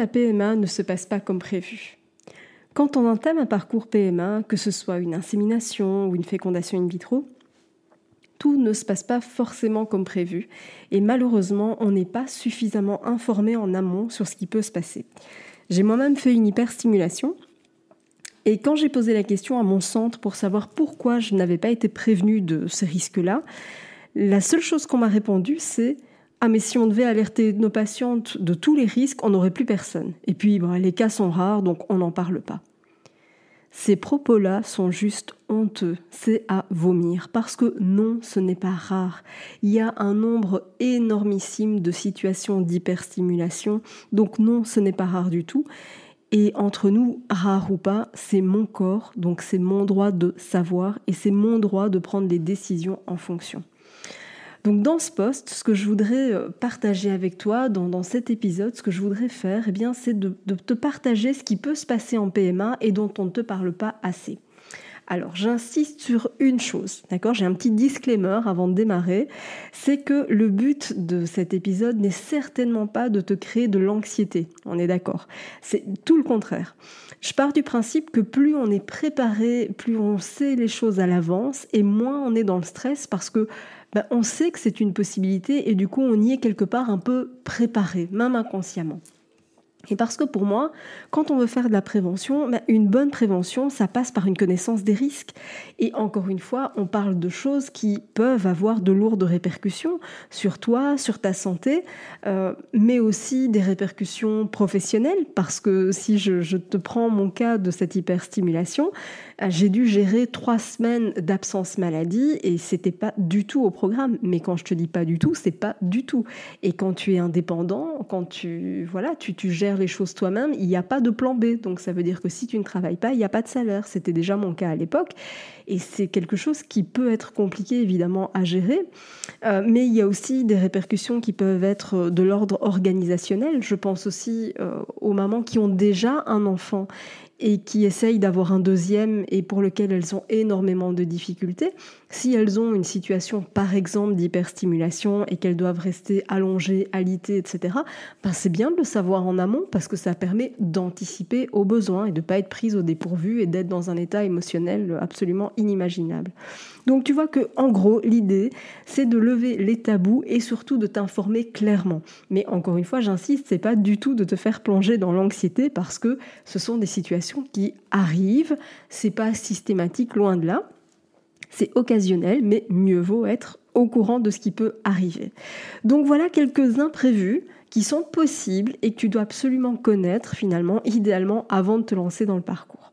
La PMA ne se passe pas comme prévu. Quand on entame un parcours PMA, que ce soit une insémination ou une fécondation in vitro, tout ne se passe pas forcément comme prévu et malheureusement on n'est pas suffisamment informé en amont sur ce qui peut se passer. J'ai moi-même fait une hyperstimulation et quand j'ai posé la question à mon centre pour savoir pourquoi je n'avais pas été prévenue de ces risques-là, la seule chose qu'on m'a répondu c'est ah mais si on devait alerter nos patientes de tous les risques, on n'aurait plus personne. Et puis les cas sont rares, donc on n'en parle pas. Ces propos-là sont juste honteux, c'est à vomir, parce que non, ce n'est pas rare. Il y a un nombre énormissime de situations d'hyperstimulation, donc non, ce n'est pas rare du tout. Et entre nous, rare ou pas, c'est mon corps, donc c'est mon droit de savoir et c'est mon droit de prendre des décisions en fonction. Donc dans ce poste, ce que je voudrais euh, partager avec toi dans, cet épisode, ce que je voudrais faire, eh bien, c'est de, te partager ce qui peut se passer en PMA et dont on ne te parle pas assez. Alors, j'insiste sur une chose, d'accord? J'ai un petit disclaimer avant de démarrer, c'est que le but de cet épisode n'est certainement pas de te créer de l'anxiété, on est d'accord? C'est tout le contraire. Je pars du principe que plus on est préparé, plus on sait les choses à l'avance et moins on est dans le stress parce que ben, on sait que c'est une possibilité et du coup on y est quelque part un peu préparé, même inconsciemment. Et parce que pour moi, quand on veut faire de la prévention, ben, une bonne prévention, ça passe par une connaissance des risques. Et encore une fois, on parle de choses qui peuvent avoir de lourdes répercussions sur toi, sur ta santé, euh, mais aussi des répercussions professionnelles. Parce que si je, je te prends mon cas de cette hyperstimulation, j'ai dû gérer trois semaines d'absence maladie et c'était pas du tout au programme. Mais quand je te dis pas du tout, c'est pas du tout. Et quand tu es indépendant, quand tu voilà, tu, tu gères les choses toi-même, il n'y a pas de plan B. Donc ça veut dire que si tu ne travailles pas, il n'y a pas de salaire. C'était déjà mon cas à l'époque. Et c'est quelque chose qui peut être compliqué évidemment à gérer. Euh, mais il y a aussi des répercussions qui peuvent être de l'ordre organisationnel. Je pense aussi euh, aux mamans qui ont déjà un enfant et qui essayent d'avoir un deuxième et pour lequel elles ont énormément de difficultés, si elles ont une situation par exemple d'hyperstimulation et qu'elles doivent rester allongées, alitées, etc., ben c'est bien de le savoir en amont parce que ça permet d'anticiper aux besoins et de ne pas être prise au dépourvu et d'être dans un état émotionnel absolument inimaginable. Donc tu vois que en gros l'idée c'est de lever les tabous et surtout de t'informer clairement. Mais encore une fois, j'insiste, c'est pas du tout de te faire plonger dans l'anxiété parce que ce sont des situations qui arrivent, c'est pas systématique loin de là. C'est occasionnel, mais mieux vaut être au courant de ce qui peut arriver. Donc voilà quelques imprévus qui sont possibles et que tu dois absolument connaître finalement, idéalement, avant de te lancer dans le parcours.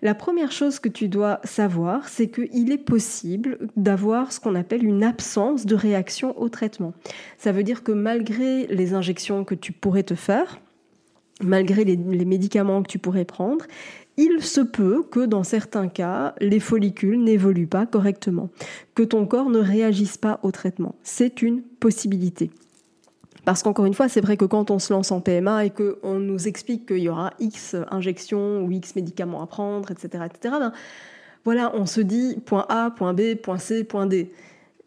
La première chose que tu dois savoir, c'est qu'il est possible d'avoir ce qu'on appelle une absence de réaction au traitement. Ça veut dire que malgré les injections que tu pourrais te faire, malgré les, médicaments que tu pourrais prendre, il se peut que dans certains cas, les follicules n'évoluent pas correctement, que ton corps ne réagisse pas au traitement. C'est une possibilité. Parce qu'encore une fois, c'est vrai que quand on se lance en PMA et qu'on nous explique qu'il y aura X injections ou X médicaments à prendre, etc., etc., ben, voilà, on se dit point A, point B, point C, point D.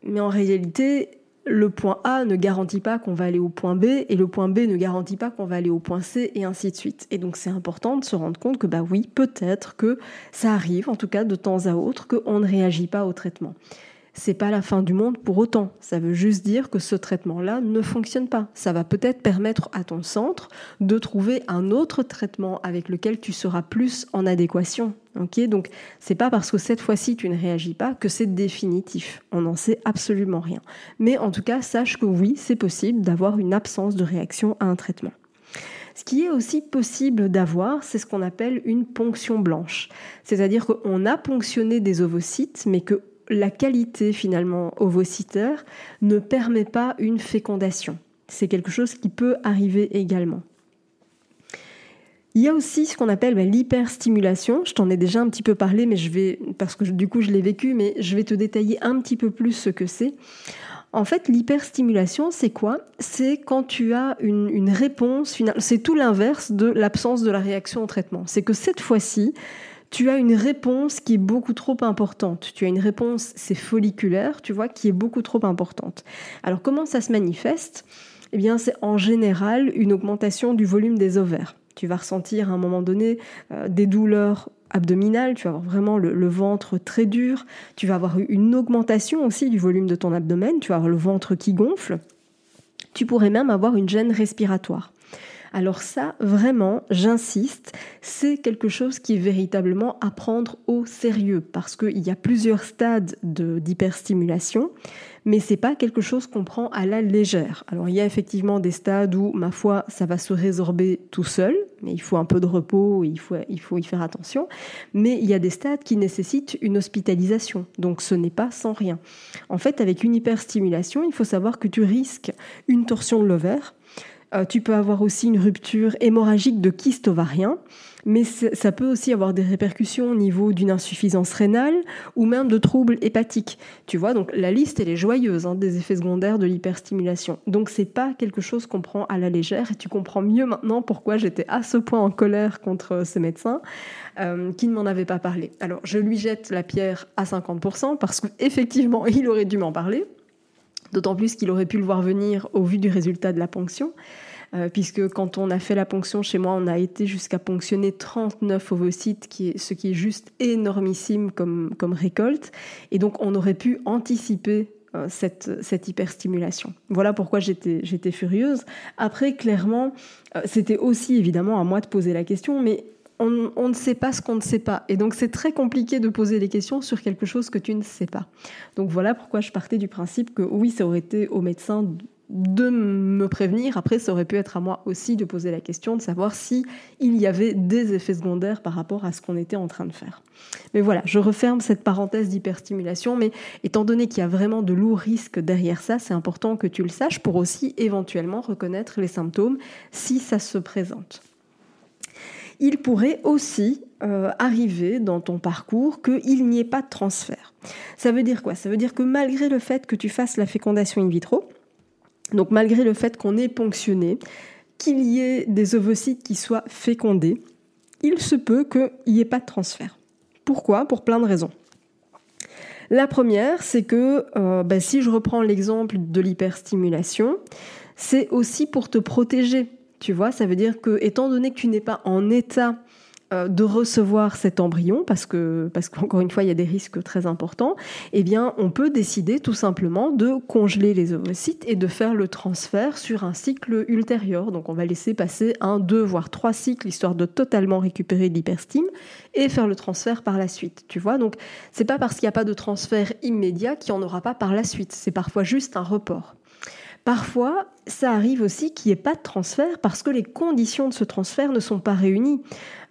Mais en réalité, le point A ne garantit pas qu'on va aller au point B et le point B ne garantit pas qu'on va aller au point C et ainsi de suite. Et donc c'est important de se rendre compte que bah oui, peut-être que ça arrive, en tout cas de temps à autre, qu'on ne réagit pas au traitement. C'est pas la fin du monde pour autant. Ça veut juste dire que ce traitement-là ne fonctionne pas. Ça va peut-être permettre à ton centre de trouver un autre traitement avec lequel tu seras plus en adéquation. Ok, donc c'est pas parce que cette fois-ci tu ne réagis pas que c'est définitif. On n'en sait absolument rien. Mais en tout cas, sache que oui, c'est possible d'avoir une absence de réaction à un traitement. Ce qui est aussi possible d'avoir, c'est ce qu'on appelle une ponction blanche. C'est-à-dire qu'on a ponctionné des ovocytes, mais que la qualité finalement ovocytaire ne permet pas une fécondation. C'est quelque chose qui peut arriver également. Il y a aussi ce qu'on appelle bah, l'hyperstimulation. Je t'en ai déjà un petit peu parlé, mais je vais, parce que du coup je l'ai vécu, mais je vais te détailler un petit peu plus ce que c'est. En fait, l'hyperstimulation, c'est quoi? C'est quand tu as une, une réponse finale. C'est tout l'inverse de l'absence de la réaction au traitement. C'est que cette fois-ci, tu as une réponse qui est beaucoup trop importante. Tu as une réponse, c'est folliculaire, tu vois, qui est beaucoup trop importante. Alors comment ça se manifeste? Eh bien, c'est en général une augmentation du volume des ovaires. Tu vas ressentir à un moment donné euh, des douleurs abdominales, tu vas avoir vraiment le, le, ventre très dur, tu vas avoir une augmentation aussi du volume de ton abdomen, tu vas avoir le ventre qui gonfle, tu pourrais même avoir une gêne respiratoire. Alors ça, vraiment, j'insiste, c'est quelque chose qui est véritablement à prendre au sérieux parce qu'il y a plusieurs stades d'hyperstimulation, mais c'est pas quelque chose qu'on prend à la légère. Alors il y a effectivement des stades où, ma foi, ça va se résorber tout seul, mais il faut un peu de repos, il faut, il faut y faire attention. Mais il y a des stades qui nécessitent une hospitalisation, donc ce n'est pas sans rien. En fait, avec une hyperstimulation, il faut savoir que tu risques une torsion de l'ovaire, euh, tu peux avoir aussi une rupture hémorragique de kyste ovarien, mais ça peut aussi avoir des répercussions au niveau d'une insuffisance rénale ou même de troubles hépatiques. Tu vois, donc la liste elle est joyeuse hein, des effets secondaires de l'hyperstimulation. Donc c'est pas quelque chose qu'on prend à la légère et tu comprends mieux maintenant pourquoi j'étais à ce point en colère contre ce médecin euh, qui ne m'en avait pas parlé. Alors je lui jette la pierre à 50% parce qu'effectivement il aurait dû m'en parler. D'autant plus qu'il aurait pu le voir venir au vu du résultat de la ponction. Euh, puisque quand on a fait la ponction chez moi, on a été jusqu'à ponctionner 39 ovocytes, ce qui est juste énormissime comme, récolte. Et donc on aurait pu anticiper euh, cette, cette, hyperstimulation. Voilà pourquoi j'étais furieuse. Après, clairement, euh, c'était aussi évidemment à moi de poser la question, mais on, ne sait pas ce qu'on ne sait pas. Et donc c'est très compliqué de poser des questions sur quelque chose que tu ne sais pas. Donc voilà pourquoi je partais du principe que oui, ça aurait été au médecin de me prévenir. Après, ça aurait pu être à moi aussi de poser la question, de savoir si il y avait des effets secondaires par rapport à ce qu'on était en train de faire. Mais voilà, je referme cette parenthèse d'hyperstimulation, mais étant donné qu'il y a vraiment de lourds risques derrière ça, c'est important que tu le saches pour aussi éventuellement reconnaître les symptômes si ça se présente il pourrait aussi euh, arriver dans ton parcours qu'il n'y ait pas de transfert. Ça veut dire quoi? Ça veut dire que malgré le fait que tu fasses la fécondation in vitro, donc malgré le fait qu'on ait ponctionné, qu'il y ait des ovocytes qui soient fécondés, il se peut qu'il n'y ait pas de transfert. Pourquoi? Pour plein de raisons. La première, c'est que euh, bah, si je reprends l'exemple de l'hyperstimulation, c'est aussi pour te protéger tu vois, ça veut dire que, étant donné que tu n'es pas en état euh, de recevoir cet embryon, parce que parce qu'encore une fois il y a des risques très importants, eh bien on peut décider tout simplement de congeler les ovocytes et de faire le transfert sur un cycle ultérieur. Donc on va laisser passer un, deux, voire trois cycles histoire de totalement récupérer l'hyperstime et faire le transfert par la suite. Tu vois, donc c'est pas parce qu'il n'y a pas de transfert immédiat qu'il n'y en aura pas par la suite. C'est parfois juste un report. Parfois, ça arrive aussi qu'il n'y ait pas de transfert parce que les conditions de ce transfert ne sont pas réunies.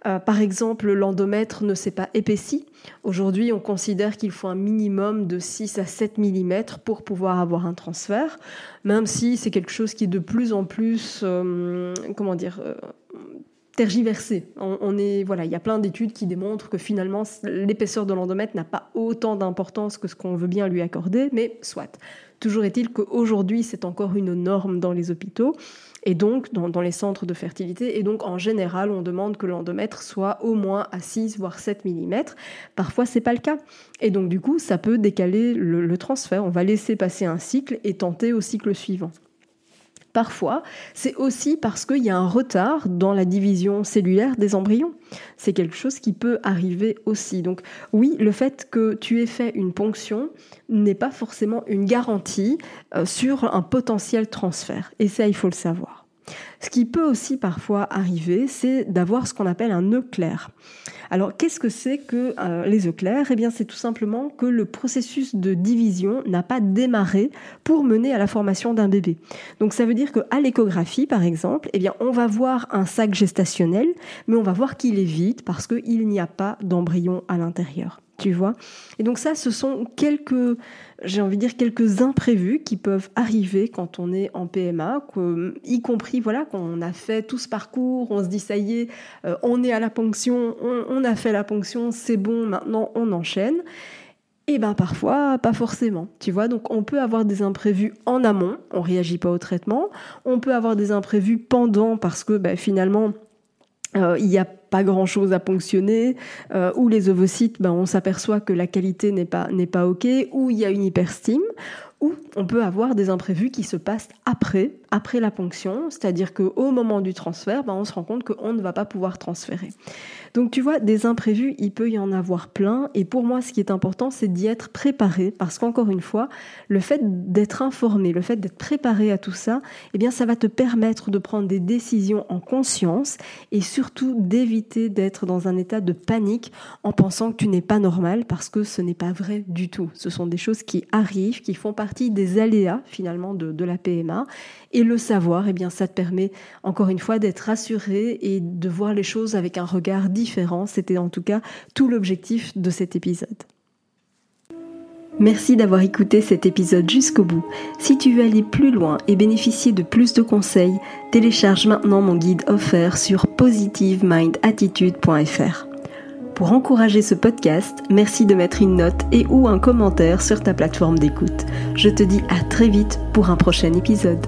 Euh, par exemple, l'endomètre ne s'est pas épaissi. Aujourd'hui, on considère qu'il faut un minimum de 6 à 7 mm pour pouvoir avoir un transfert, même si c'est quelque chose qui est de plus en plus, euh, comment dire, euh, tergiversé. On, est, voilà, il y a plein d'études qui démontrent que finalement l'épaisseur de l'endomètre n'a pas autant d'importance que ce qu'on veut bien lui accorder, mais soit. Toujours est-il qu'aujourd'hui, c'est encore une norme dans les hôpitaux et donc dans, les centres de fertilité. Et donc, en général, on demande que l'endomètre soit au moins à 6 voire 7 mm. Parfois, c'est pas le cas. Et donc, du coup, ça peut décaler le transfert. On va laisser passer un cycle et tenter au cycle suivant. Parfois, c'est aussi parce qu'il y a un retard dans la division cellulaire des embryons. C'est quelque chose qui peut arriver aussi. Donc oui, le fait que tu aies fait une ponction n'est pas forcément une garantie euh, sur un potentiel transfert. Et ça, il faut le savoir. Ce qui peut aussi parfois arriver, c'est d'avoir ce qu'on appelle un nœud clair. Alors, qu'est-ce que c'est que euh, les œufs clairs? Eh bien, c'est tout simplement que le processus de division n'a pas démarré pour mener à la formation d'un bébé. Donc, ça veut dire qu'à l'échographie, par exemple, eh bien, on va voir un sac gestationnel, mais on va voir qu'il est vide parce qu'il n'y a pas d'embryon à l'intérieur tu vois. Et donc ça, ce sont quelques, j'ai envie de dire, quelques imprévus qui peuvent arriver quand on est en PMA, y compris, voilà, quand on a fait tout ce parcours, on se dit, ça y est, euh, on est à la ponction, on, a fait la ponction, c'est bon, maintenant on enchaîne. Et ben parfois, pas forcément, tu vois. Donc on peut avoir des imprévus en amont, on réagit pas au traitement. On peut avoir des imprévus pendant parce que ben, finalement, euh, il y a pas grand-chose à ponctionner, euh, ou les ovocytes, ben, on s'aperçoit que la qualité n'est pas, n'est pas OK, ou il y a une hyperstime, ou on peut avoir des imprévus qui se passent après, après la ponction, c'est-à-dire qu'au moment du transfert, ben, on se rend compte qu'on ne va pas pouvoir transférer. Donc tu vois, des imprévus, il peut y en avoir plein, et pour moi, ce qui est important, c'est d'y être préparé, parce qu'encore une fois, le fait d'être informé, le fait d'être préparé à tout ça, eh bien, ça va te permettre de prendre des décisions en conscience, et surtout d'éviter d'être dans un état de panique en pensant que tu n'es pas normal, parce que ce n'est pas vrai du tout. Ce sont des choses qui arrivent, qui font partie des aléas finalement de, la PMA. Et le savoir, eh bien, ça te permet encore une fois d'être rassuré et de voir les choses avec un regard différent. C'était en tout cas tout l'objectif de cet épisode. Merci d'avoir écouté cet épisode jusqu'au bout. Si tu veux aller plus loin et bénéficier de plus de conseils, télécharge maintenant mon guide offert sur positivemindattitude.fr. Pour encourager ce podcast, merci de mettre une note et ou un commentaire sur ta plateforme d'écoute. Je te dis à très vite pour un prochain épisode.